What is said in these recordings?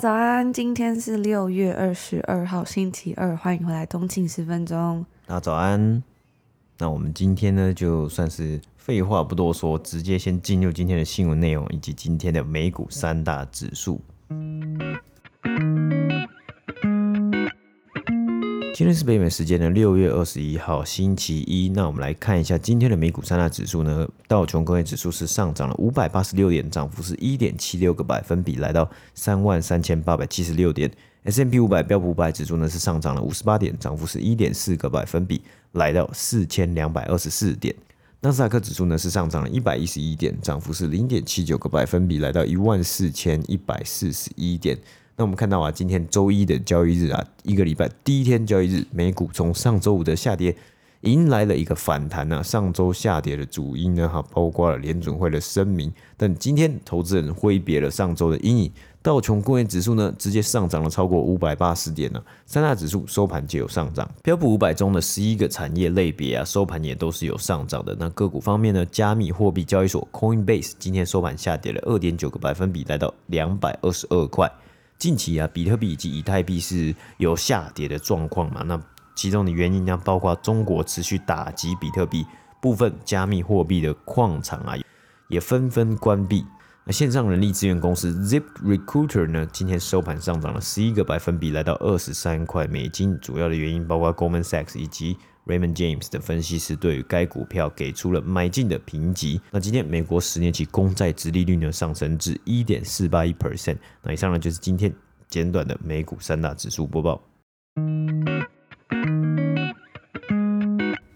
早安，今天是六月二十二号，星期二，欢迎回来通勤十分钟。那早安，那我们今天呢，就算是废话不多说，直接先进入今天的新闻内容以及今天的美股三大指数。今天是北美时间的六月二十一号，星期一。那我们来看一下今天的美股三大指数呢。道琼工业指数是上涨了五百八十六点，涨幅是一点七六个百分比，来到三万三千八百七十六点。S&P 五百标普五百指数呢是上涨了五十八点，涨幅是一点四个百分比，来到四千两百二十四点。纳斯达克指数呢是上涨了一百一十一点，涨幅是零点七九个百分比，来到一万四千一百四十一点。那我们看到啊，今天周一的交易日啊，一个礼拜第一天交易日，美股从上周五的下跌，迎来了一个反弹啊。上周下跌的主因呢，哈，包括了联准会的声明，但今天投资人挥别了上周的阴影，道琼工业指数呢，直接上涨了超过五百八十点呢。三大指数收盘皆有上涨，标普五百中的十一个产业类别啊，收盘也都是有上涨的。那个股方面呢，加密货币交易所 Coinbase 今天收盘下跌了二点九个百分比，来到两百二十二块。近期啊，比特币以及以太币是有下跌的状况嘛？那其中的原因呢，包括中国持续打击比特币，部分加密货币的矿场啊也纷纷关闭。那线上人力资源公司 ZipRecruiter 呢，今天收盘上涨了十一个百分比，来到二十三块美金。主要的原因包括 Goldman Sachs 以及 Raymond James 的分析师对于该股票给出了买进的评级。那今天美国十年期公债殖利率呢上升至一点四八一 percent。那以上呢就是今天简短的美股三大指数播报。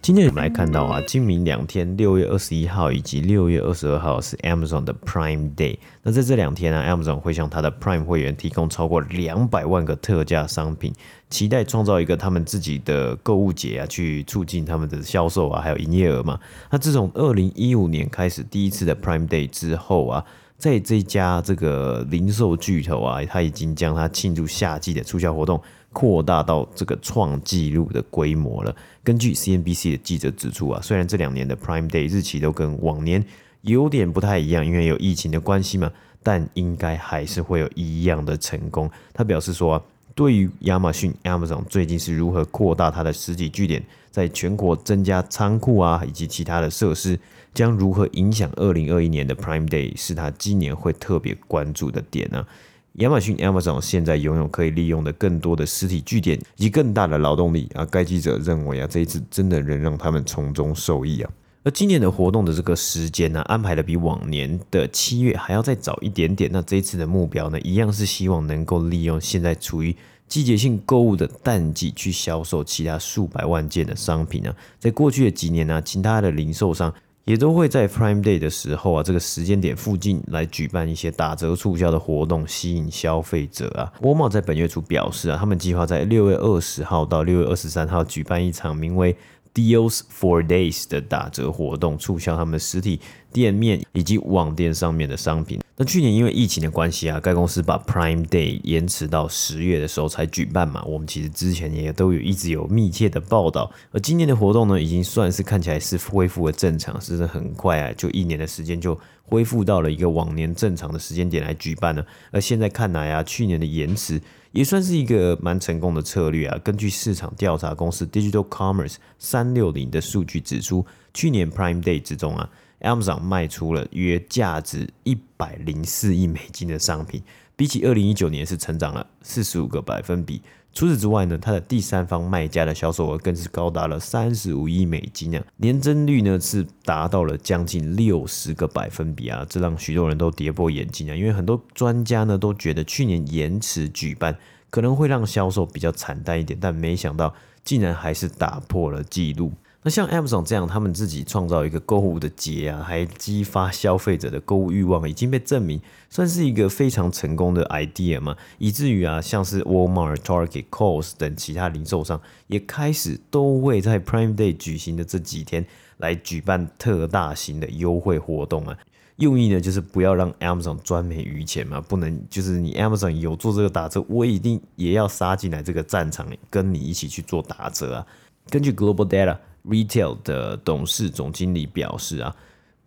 今天我们来看到啊，今明两天，六月二十一号以及六月二十二号是 Amazon 的 Prime Day。那在这两天呢，Amazon 会向他的 Prime 会员提供超过两百万个特价商品，期待创造一个他们自己的购物节啊，去促进他们的销售啊，还有营业额嘛。那自从二零一五年开始第一次的 Prime Day 之后啊，在这家这个零售巨头啊，他已经将它庆祝夏季的促销活动。扩大到这个创纪录的规模了。根据 CNBC 的记者指出啊，虽然这两年的 Prime Day 日期都跟往年有点不太一样，因为有疫情的关系嘛，但应该还是会有一样的成功。他表示说，对于亚马逊 Amazon 最近是如何扩大它的实体据点，在全国增加仓库啊，以及其他的设施，将如何影响二零二一年的 Prime Day，是他今年会特别关注的点呢、啊。亚马逊 Amazon 现在拥有可以利用的更多的实体据点以及更大的劳动力啊，该记者认为啊，这一次真的能让他们从中受益啊。而今年的活动的这个时间呢，安排的比往年的七月还要再早一点点。那这一次的目标呢，一样是希望能够利用现在处于季节性购物的淡季去销售其他数百万件的商品啊。在过去的几年呢，其他的零售商。也都会在 Prime Day 的时候啊，这个时间点附近来举办一些打折促销的活动，吸引消费者啊。沃尔玛在本月初表示啊，他们计划在六月二十号到六月二十三号举办一场名为 Deals for Days 的打折活动，促销他们实体店面以及网店上面的商品。那去年因为疫情的关系啊，该公司把 Prime Day 延迟到十月的时候才举办嘛。我们其实之前也都有一直有密切的报道。而今年的活动呢，已经算是看起来是恢复了正常，是不是很快啊？就一年的时间就恢复到了一个往年正常的时间点来举办呢。而现在看来啊，去年的延迟。也算是一个蛮成功的策略啊。根据市场调查公司 Digital Commerce 三六零的数据指出，去年 Prime Day 之中啊，Amazon 卖出了约价值一百零四亿美金的商品，比起二零一九年是成长了四十五个百分比。除此之外呢，它的第三方卖家的销售额更是高达了三十五亿美金啊，年增率呢是达到了将近六十个百分比啊，这让许多人都跌破眼镜啊，因为很多专家呢都觉得去年延迟举办可能会让销售比较惨淡一点，但没想到竟然还是打破了纪录。那像 Amazon 这样，他们自己创造一个购物的节啊，还激发消费者的购物欲望，已经被证明算是一个非常成功的 idea 嘛，以至于啊，像是 Walmart、Target、Kohl's 等其他零售商也开始都会在 Prime Day 举行的这几天来举办特大型的优惠活动啊。用意呢，就是不要让 Amazon 赚没余钱嘛，不能就是你 Amazon 有做这个打折，我一定也要杀进来这个战场，跟你一起去做打折啊。根据 Global Data。Retail 的董事总经理表示啊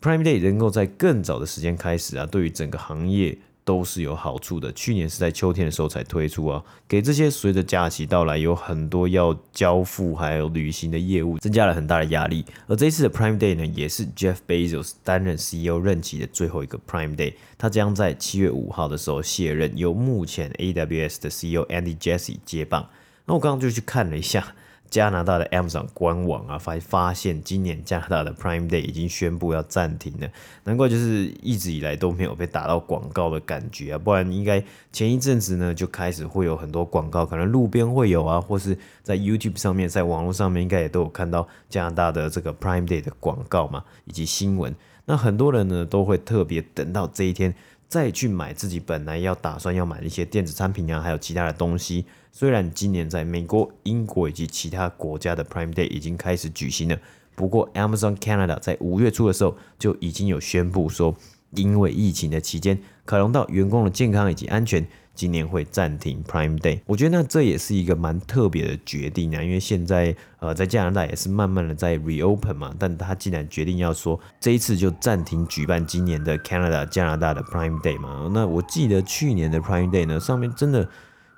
，Prime Day 能够在更早的时间开始啊，对于整个行业都是有好处的。去年是在秋天的时候才推出啊，给这些随着假期到来有很多要交付还有旅行的业务增加了很大的压力。而这一次的 Prime Day 呢，也是 Jeff Bezos 担任 CEO 任期的最后一个 Prime Day，他将在七月五号的时候卸任，由目前 AWS 的 CEO Andy Jassy 接棒。那我刚刚就去看了一下。加拿大的 Amazon 官网啊，发发现今年加拿大的 Prime Day 已经宣布要暂停了，难怪就是一直以来都没有被打到广告的感觉啊，不然应该前一阵子呢就开始会有很多广告，可能路边会有啊，或是在 YouTube 上面，在网络上面应该也都有看到加拿大的这个 Prime Day 的广告嘛，以及新闻。那很多人呢都会特别等到这一天再去买自己本来要打算要买的一些电子产品啊，还有其他的东西。虽然今年在美国、英国以及其他国家的 Prime Day 已经开始举行了，不过 Amazon Canada 在五月初的时候就已经有宣布说，因为疫情的期间，考量到员工的健康以及安全，今年会暂停 Prime Day。我觉得那这也是一个蛮特别的决定啊，因为现在呃在加拿大也是慢慢的在 reopen 嘛，但他竟然决定要说这一次就暂停举办今年的 Canada 加拿大的 Prime Day 嘛。那我记得去年的 Prime Day 呢，上面真的。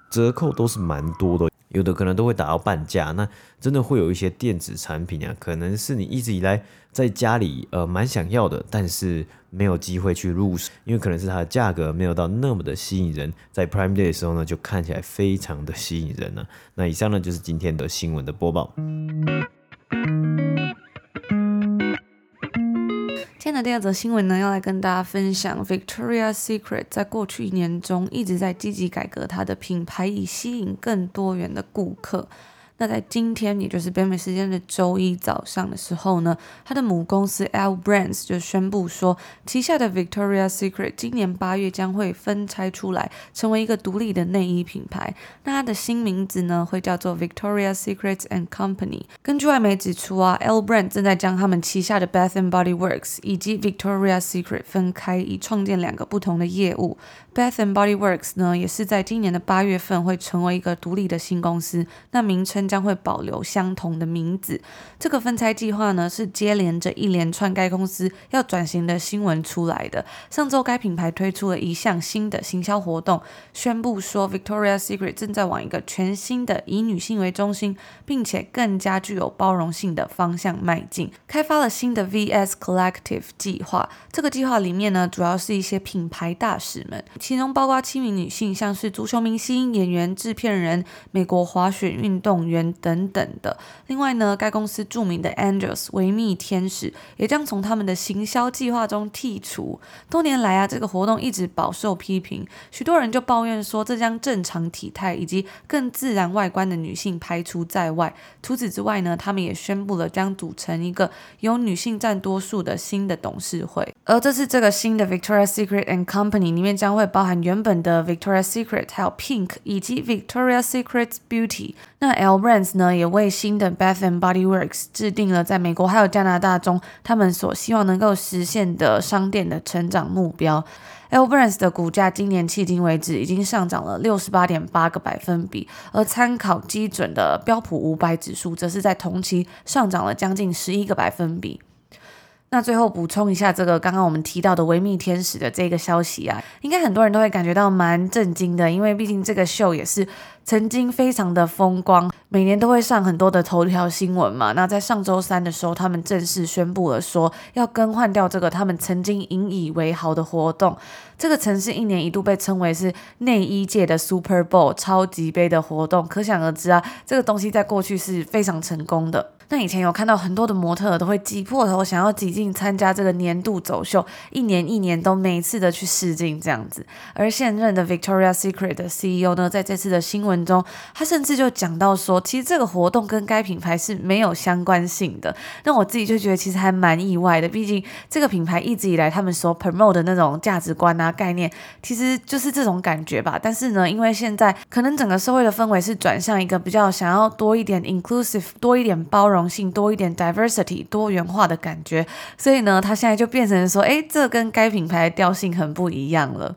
折扣都是蛮多的，有的可能都会打到半价。那真的会有一些电子产品啊，可能是你一直以来在家里呃蛮想要的，但是没有机会去入手，因为可能是它的价格没有到那么的吸引人。在 Prime Day 的时候呢，就看起来非常的吸引人呢、啊。那以上呢就是今天的新闻的播报。今天的第二则新闻呢，要来跟大家分享 Victoria Secret 在过去一年中一直在积极改革它的品牌，以吸引更多元的顾客。那在今天，也就是北美时间的周一早上的时候呢，它的母公司 L Brands 就宣布说，旗下的 Victoria's Secret 今年八月将会分拆出来，成为一个独立的内衣品牌。那它的新名字呢，会叫做 Victoria's Secret and Company。根据外媒指出啊，L Brands 正在将他们旗下的 Bath and Body Works 以及 Victoria's Secret 分开，以创建两个不同的业务。Bath and Body Works 呢，也是在今年的八月份会成为一个独立的新公司，那名称将会保留相同的名字。这个分拆计划呢，是接连着一连串该公司要转型的新闻出来的。上周，该品牌推出了一项新的行销活动，宣布说 Victoria's Secret 正在往一个全新的以女性为中心，并且更加具有包容性的方向迈进，开发了新的 VS Collective 计划。这个计划里面呢，主要是一些品牌大使们。其中包括七名女性，像是足球明星、演员、制片人、美国滑雪运动员等等的。另外呢，该公司著名的 Angels 维密天使也将从他们的行销计划中剔除。多年来啊，这个活动一直饱受批评，许多人就抱怨说，这将正常体态以及更自然外观的女性排除在外。除此之外呢，他们也宣布了将组成一个由女性占多数的新的董事会。而这是这个新的 Victoria's Secret and Company 里面将会。包含原本的 Victoria's Secret，还有 Pink 以及 Victoria's Secret Beauty。那 L Brands 呢，也为新的 Bath and Body Works 制定了在美国还有加拿大中，他们所希望能够实现的商店的成长目标。L Brands 的股价今年迄今为止已经上涨了六十八点八个百分比，而参考基准的标普五百指数，则是在同期上涨了将近十一个百分比。那最后补充一下，这个刚刚我们提到的维密天使的这个消息啊，应该很多人都会感觉到蛮震惊的，因为毕竟这个秀也是曾经非常的风光，每年都会上很多的头条新闻嘛。那在上周三的时候，他们正式宣布了说要更换掉这个他们曾经引以为豪的活动。这个城市一年一度被称为是内衣界的 Super Bowl 超级杯的活动，可想而知啊，这个东西在过去是非常成功的。那以前有看到很多的模特都会挤破头想要挤进参加这个年度走秀，一年一年都每一次的去试镜这样子。而现任的 Victoria's Secret 的 CEO 呢，在这次的新闻中，他甚至就讲到说，其实这个活动跟该品牌是没有相关性的。那我自己就觉得其实还蛮意外的，毕竟这个品牌一直以来他们所 promote 的那种价值观啊概念，其实就是这种感觉吧。但是呢，因为现在可能整个社会的氛围是转向一个比较想要多一点 inclusive，多一点包容。性多一点，diversity 多元化的感觉，所以呢，它现在就变成说，诶，这跟该品牌的调性很不一样了。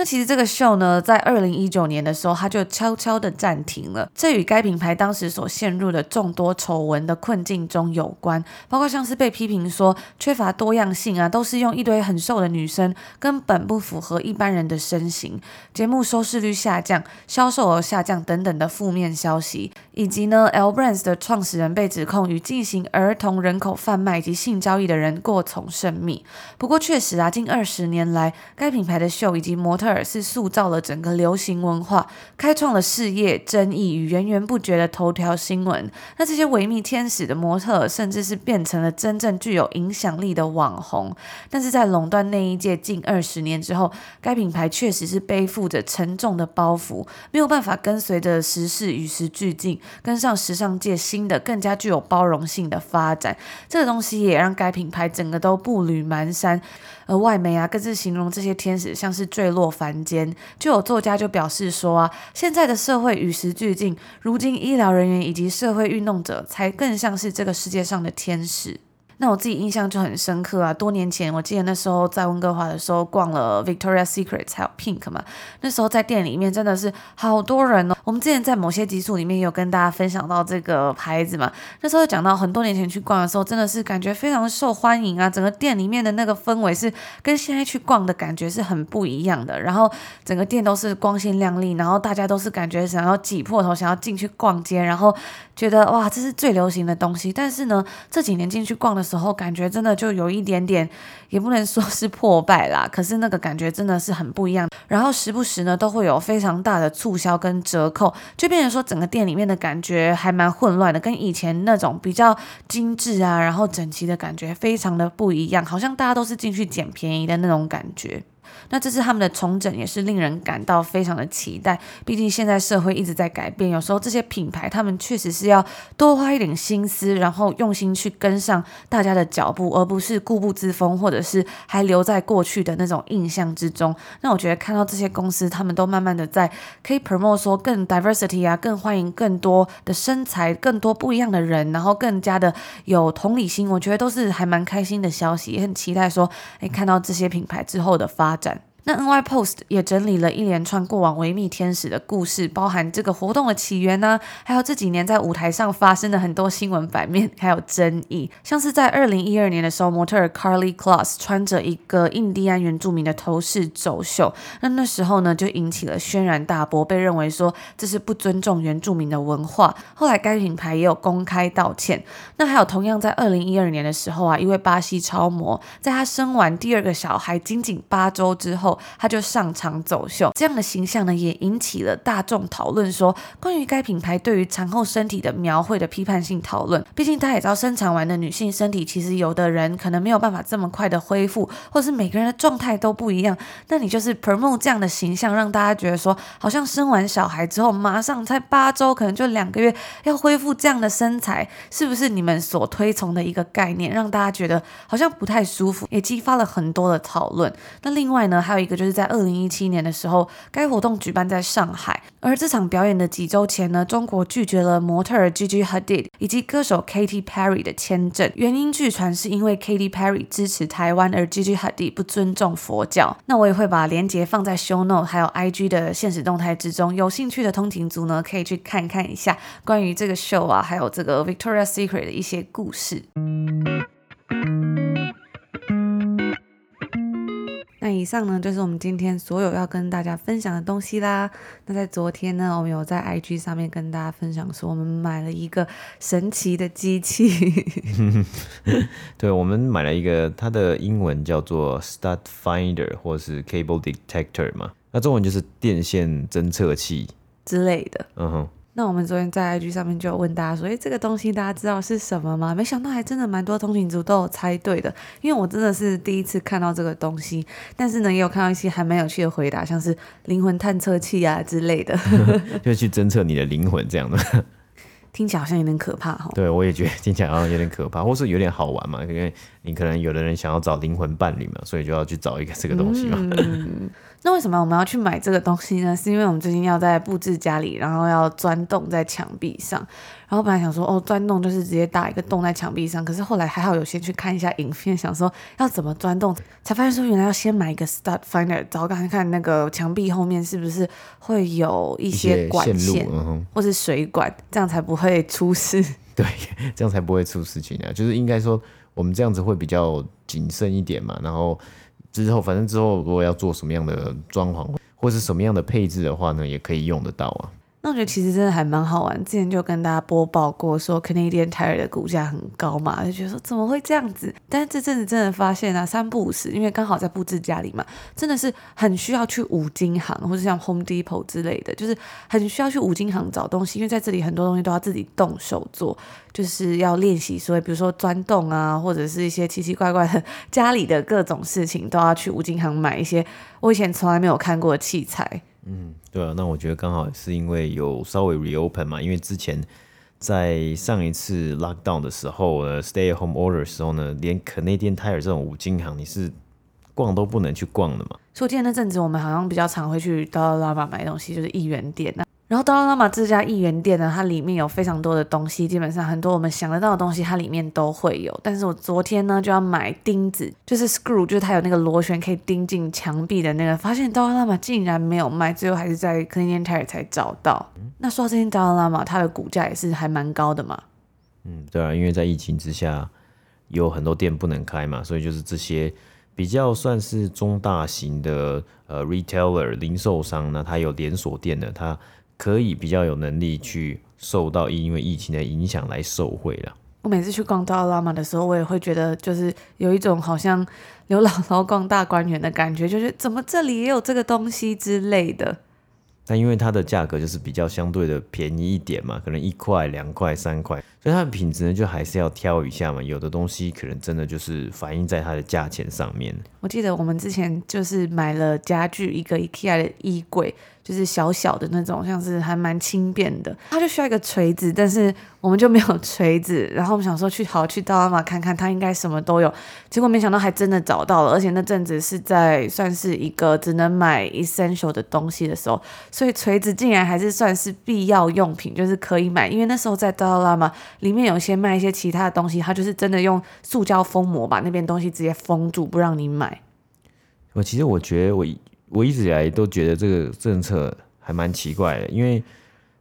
那其实这个秀呢，在二零一九年的时候，它就悄悄的暂停了。这与该品牌当时所陷入的众多丑闻的困境中有关，包括像是被批评说缺乏多样性啊，都是用一堆很瘦的女生，根本不符合一般人的身形，节目收视率下降、销售额下降等等的负面消息，以及呢，L Brands 的创始人被指控与进行儿童人口贩卖及性交易的人过从甚密。不过确实啊，近二十年来，该品牌的秀以及模特儿是塑造了整个流行文化，开创了事业、争议与源源不绝的头条新闻。那这些维密天使的模特，甚至是变成了真正具有影响力的网红。但是在垄断内衣界近二十年之后，该品牌确实是背负着沉重的包袱，没有办法跟随着时事与时俱进，跟上时尚界新的、更加具有包容性的发展。这个东西也让该品牌整个都步履蹒跚。而外媒啊，更是形容这些天使像是坠落凡间。就有作家就表示说啊，现在的社会与时俱进，如今医疗人员以及社会运动者才更像是这个世界上的天使。那我自己印象就很深刻啊！多年前，我记得那时候在温哥华的时候逛了 Victoria Secret 还有 Pink 嘛，那时候在店里面真的是好多人哦。我们之前在某些集数里面有跟大家分享到这个牌子嘛，那时候讲到很多年前去逛的时候，真的是感觉非常受欢迎啊！整个店里面的那个氛围是跟现在去逛的感觉是很不一样的。然后整个店都是光鲜亮丽，然后大家都是感觉想要挤破头想要进去逛街，然后觉得哇，这是最流行的东西。但是呢，这几年进去逛的时候，感觉真的就有一点点，也不能说是破败啦，可是那个感觉真的是很不一样。然后时不时呢，都会有非常大的促销跟折扣，就变成说整个店里面的感觉还蛮混乱的，跟以前那种比较精致啊，然后整齐的感觉非常的不一样，好像大家都是进去捡便宜的那种感觉。那这次他们的重整也是令人感到非常的期待，毕竟现在社会一直在改变，有时候这些品牌他们确实是要多花一点心思，然后用心去跟上大家的脚步，而不是固步自封，或者是还留在过去的那种印象之中。那我觉得看到这些公司，他们都慢慢的在可以 promote 说更 diversity 啊，更欢迎更多的身材，更多不一样的人，然后更加的有同理心，我觉得都是还蛮开心的消息，也很期待说，哎，看到这些品牌之后的发展。那 NY Post 也整理了一连串过往维密天使的故事，包含这个活动的起源呢、还有这几年在舞台上发生的很多新闻版面，还有争议。像是在二零一二年的时候，模特儿 Karlie Kloss 穿着一个印第安原住民的头饰走秀，那那时候呢就引起了轩然大波，被认为说这是不尊重原住民的文化。后来该品牌也有公开道歉。那还有同样在二零一二年的时候啊，一位巴西超模，在她生完第二个小孩仅仅八周之后。他就上场走秀，这样的形象呢，也引起了大众讨论，说关于该品牌对于产后身体的描绘的批判性讨论。毕竟大家也知道，生产完的女性身体，其实有的人可能没有办法这么快的恢复，或是每个人的状态都不一样。那你就是 promote 这样的形象，让大家觉得说，好像生完小孩之后，马上才八周，可能就两个月要恢复这样的身材，是不是你们所推崇的一个概念，让大家觉得好像不太舒服，也激发了很多的讨论。那另外呢，还有一个就是在二零一七年的时候，该活动举办在上海，而这场表演的几周前呢，中国拒绝了模特儿 Gigi Hadid 以及歌手 Katy Perry 的签证，原因据传是因为 Katy Perry 支持台湾，而 Gigi Hadid 不尊重佛教。那我也会把链接放在 Show Note 还有 IG 的现实动态之中，有兴趣的通勤族呢，可以去看看一下关于这个秀啊，还有这个 Victoria Secret 的一些故事。以上呢就是我们今天所有要跟大家分享的东西啦。那在昨天呢，我们有在 IG 上面跟大家分享说，我们买了一个神奇的机器。对，我们买了一个，它的英文叫做 Stud Finder 或是 Cable Detector 嘛，那中文就是电线侦测器之类的。嗯哼。那我们昨天在 IG 上面就有问大家说，诶，这个东西大家知道是什么吗？没想到还真的蛮多通勤族都有猜对的，因为我真的是第一次看到这个东西，但是呢，也有看到一些还蛮有趣的回答，像是灵魂探测器啊之类的，就去侦测你的灵魂这样的。听起来好像有点可怕哈。对，我也觉得听起来好像有点可怕，或是有点好玩嘛，因为你可能有的人想要找灵魂伴侣嘛，所以就要去找一个这个东西嘛。嗯那为什么我们要去买这个东西呢？是因为我们最近要在布置家里，然后要钻洞在墙壁上。然后本来想说，哦，钻洞就是直接打一个洞在墙壁上。可是后来还好有先去看一下影片，想说要怎么钻洞，才发现说原来要先买一个 stud finder，找看看那个墙壁后面是不是会有一些管线或是水管，这样才不会出事。对，这样才不会出事情啊。就是应该说我们这样子会比较谨慎一点嘛。然后。之后，反正之后如果要做什么样的装潢，或是什么样的配置的话呢，也可以用得到啊。那我觉得其实真的还蛮好玩。之前就跟大家播报过，说 Canadian Tire 的股价很高嘛，就觉得说怎么会这样子？但是这阵子真的发现啊，三不五时，因为刚好在布置家里嘛，真的是很需要去五金行，或者像 Home Depot 之类的，就是很需要去五金行找东西，因为在这里很多东西都要自己动手做，就是要练习，所以比如说钻洞啊，或者是一些奇奇怪怪的家里的各种事情，都要去五金行买一些我以前从来没有看过的器材。嗯，对啊，那我觉得刚好是因为有稍微 reopen 嘛，因为之前在上一次 lockdown 的时候呢，stay at home order 的时候呢，连 Canadian Tire 这种五金行你是逛都不能去逛的嘛。所以我记得那阵子我们好像比较常会去到 l a v a 买东西，就是一元店啊。然后 Dollarama 这家一元店呢，它里面有非常多的东西，基本上很多我们想得到的东西，它里面都会有。但是我昨天呢就要买钉子，就是 screw，就是它有那个螺旋可以钉进墙壁的那个，发现 Dollarama 竟然没有卖，最后还是在 Canadian Tire 才找到。那说到这间 Dollarama，它的股价也是还蛮高的嘛。嗯，对啊，因为在疫情之下，有很多店不能开嘛，所以就是这些比较算是中大型的呃 retailer 零售商呢，它有连锁店的，它。可以比较有能力去受到因为疫情的影响来受惠了。我每次去逛 Dollarama 的时候，我也会觉得就是有一种好像刘姥姥逛大观园的感觉，就是怎么这里也有这个东西之类的。但因为它的价格就是比较相对的便宜一点嘛，可能一块、两块、三块，所以它的品质呢就还是要挑一下嘛。有的东西可能真的就是反映在它的价钱上面。我记得我们之前就是买了家具，一个 IKEA 的衣柜。就是小小的那种，像是还蛮轻便的，它就需要一个锤子，但是我们就没有锤子。然后我们想说去好去到那嘛看看，它应该什么都有。结果没想到还真的找到了，而且那阵子是在算是一个只能买 essential 的东西的时候，所以锤子竟然还是算是必要用品，就是可以买。因为那时候在 Dollarama 里面有些卖一些其他的东西，它就是真的用塑胶封膜把那边东西直接封住，不让你买。我其实我觉得我。我一直以来都觉得这个政策还蛮奇怪的，因为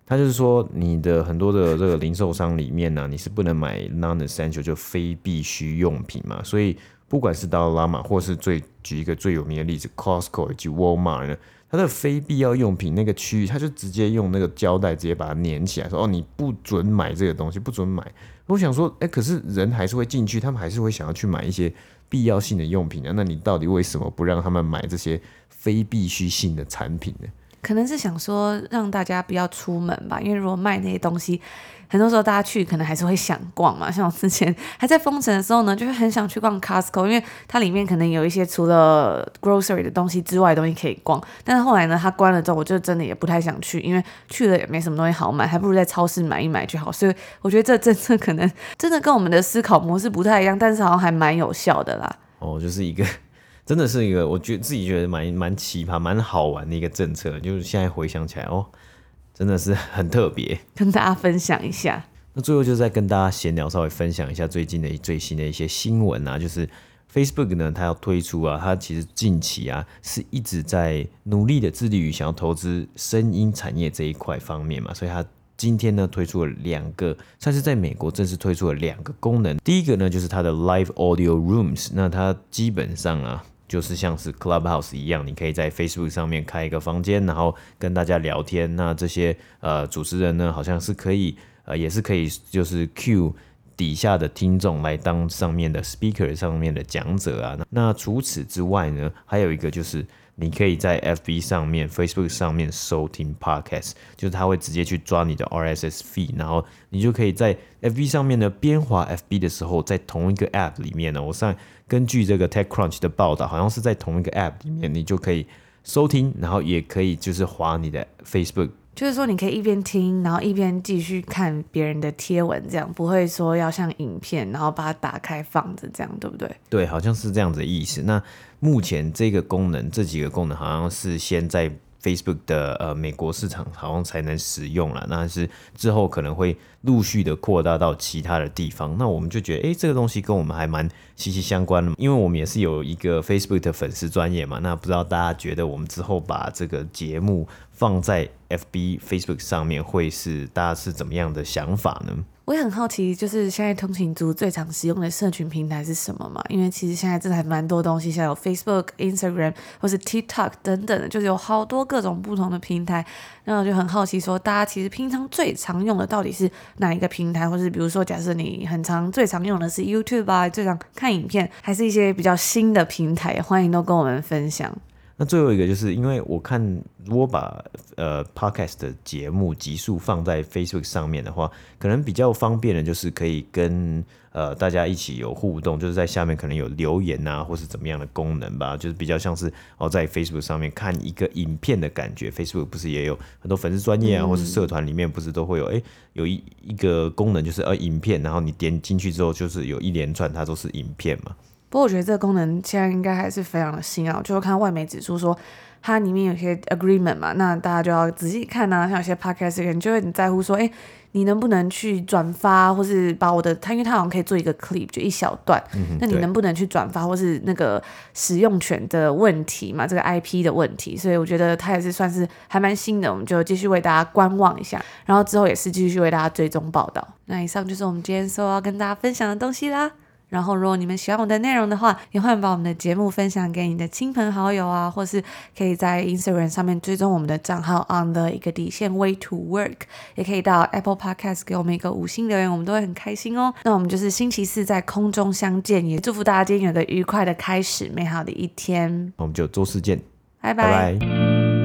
他就是说，你的很多的这个零售商里面呢、你是不能买 non-essential 就非必需用品嘛。所以不管是到拉玛或是最举一个最有名的例子，Costco 以及 Walmart 呢，它的非必要用品那个区域，他就直接用那个胶带直接把它粘起来，说哦，你不准买这个东西，不准买。我想说，哎，可是人还是会进去，他们还是会想要去买一些必要性的用品啊。那你到底为什么不让他们买这些？非必需性的产品呢？可能是想说让大家不要出门吧，因为如果卖那些东西，很多时候大家去可能还是会想逛嘛。像我之前还在封城的时候呢，就是很想去逛 Costco，因为它里面可能有一些除了 grocery 的东西之外的东西可以逛。但是后来呢，它关了之后，我就真的也不太想去，因为去了也没什么东西好买，还不如在超市买一买就好。所以我觉得这政策可能真的跟我们的思考模式不太一样，但是好像还蛮有效的啦。哦，就是一个。真的是一个，我觉得自己觉得蛮蛮奇葩、蛮好玩的一个政策。就是现在回想起来，哦，真的是很特别，跟大家分享一下。那最后就再跟大家闲聊，稍微分享一下最近的最新的一些新闻啊，就是 Facebook 呢，它要推出啊，它其实近期啊是一直在努力的致力于想要投资声音产业这一块方面嘛，所以它。今天呢，推出了两个，算是在美国正式推出了两个功能。第一个呢，就是它的 Live Audio Rooms。那它基本上啊，就是像是 Clubhouse 一样，你可以在 Facebook 上面开一个房间，然后跟大家聊天。那这些呃主持人呢，好像是可以呃也是可以就是 cue 底下的听众来当上面的 speaker 上面的讲者啊。那，除此之外呢，还有一个就是。你可以在 FB 上面、Facebook 上面收听 Podcast，就是它会直接去抓你的 RSS feed，然后你就可以在 FB 上面呢边滑 FB 的时候，在同一个 App 里面呢，我上根据这个 TechCrunch 的报道，好像是在同一个 App 里面，你就可以收听，然后也可以就是滑你的 Facebook。就是说，你可以一边听，然后一边继续看别人的贴文，这样不会说要像影片，然后把它打开放着，这样对不对？对，好像是这样子的意思。那目前这个功能，这几个功能好像是先在。Facebook 的呃美国市场好像才能使用了，那是之后可能会陆续的扩大到其他的地方。那我们就觉得，哎、欸，这个东西跟我们还蛮息息相关的，因为我们也是有一个 Facebook 的粉丝专业嘛。那不知道大家觉得我们之后把这个节目放在 FB、Facebook 上面，会是大家是怎么样的想法呢？我也很好奇，就是现在通勤族最常使用的社群平台是什么嘛？因为其实现在真的还蛮多东西，像有 Facebook、Instagram 或是 TikTok 等等的，就是有好多各种不同的平台。那我就很好奇，说大家其实平常最常用的到底是哪一个平台？或是比如说，假设你很常最常用的是 YouTube 啊，最常看影片，还是一些比较新的平台？欢迎都跟我们分享。那最后一个就是因为我看，如果把呃 podcast 的节目集数放在 Facebook 上面的话，可能比较方便的，就是可以跟呃大家一起有互动，就是在下面可能有留言啊，或是怎么样的功能吧，就是比较像是哦在 Facebook 上面看一个影片的感觉。Facebook 不是也有很多粉丝专业啊，或是社团里面不是都会有哎、欸、有一一个功能就是呃影片，然后你点进去之后就是有一连串它都是影片嘛。不过我觉得这个功能现在应该还是非常的新啊，就是看外媒指出说它里面有些 agreement 嘛，那大家就要仔细看啊。像有些 podcast 人就会很在乎说，哎，你能不能去转发，或是把我的，它因为它好像可以做一个 clip，就一小段，嗯、那你能不能去转发，或是那个使用权的问题嘛，这个 IP 的问题，所以我觉得它也是算是还蛮新的，我们就继续为大家观望一下，然后之后也是继续为大家追踪报道。那以上就是我们今天所要跟大家分享的东西啦。然后，如果你们喜欢我的内容的话，也欢迎把我们的节目分享给你的亲朋好友啊，或是可以在 Instagram 上面追踪我们的账号 on the 一个底线 way to work，也可以到 Apple Podcast 给我们一个五星留言，我们都会很开心哦。那我们就是星期四在空中相见，也祝福大家今天有个愉快的开始，美好的一天。我们就周四见，拜拜。拜拜。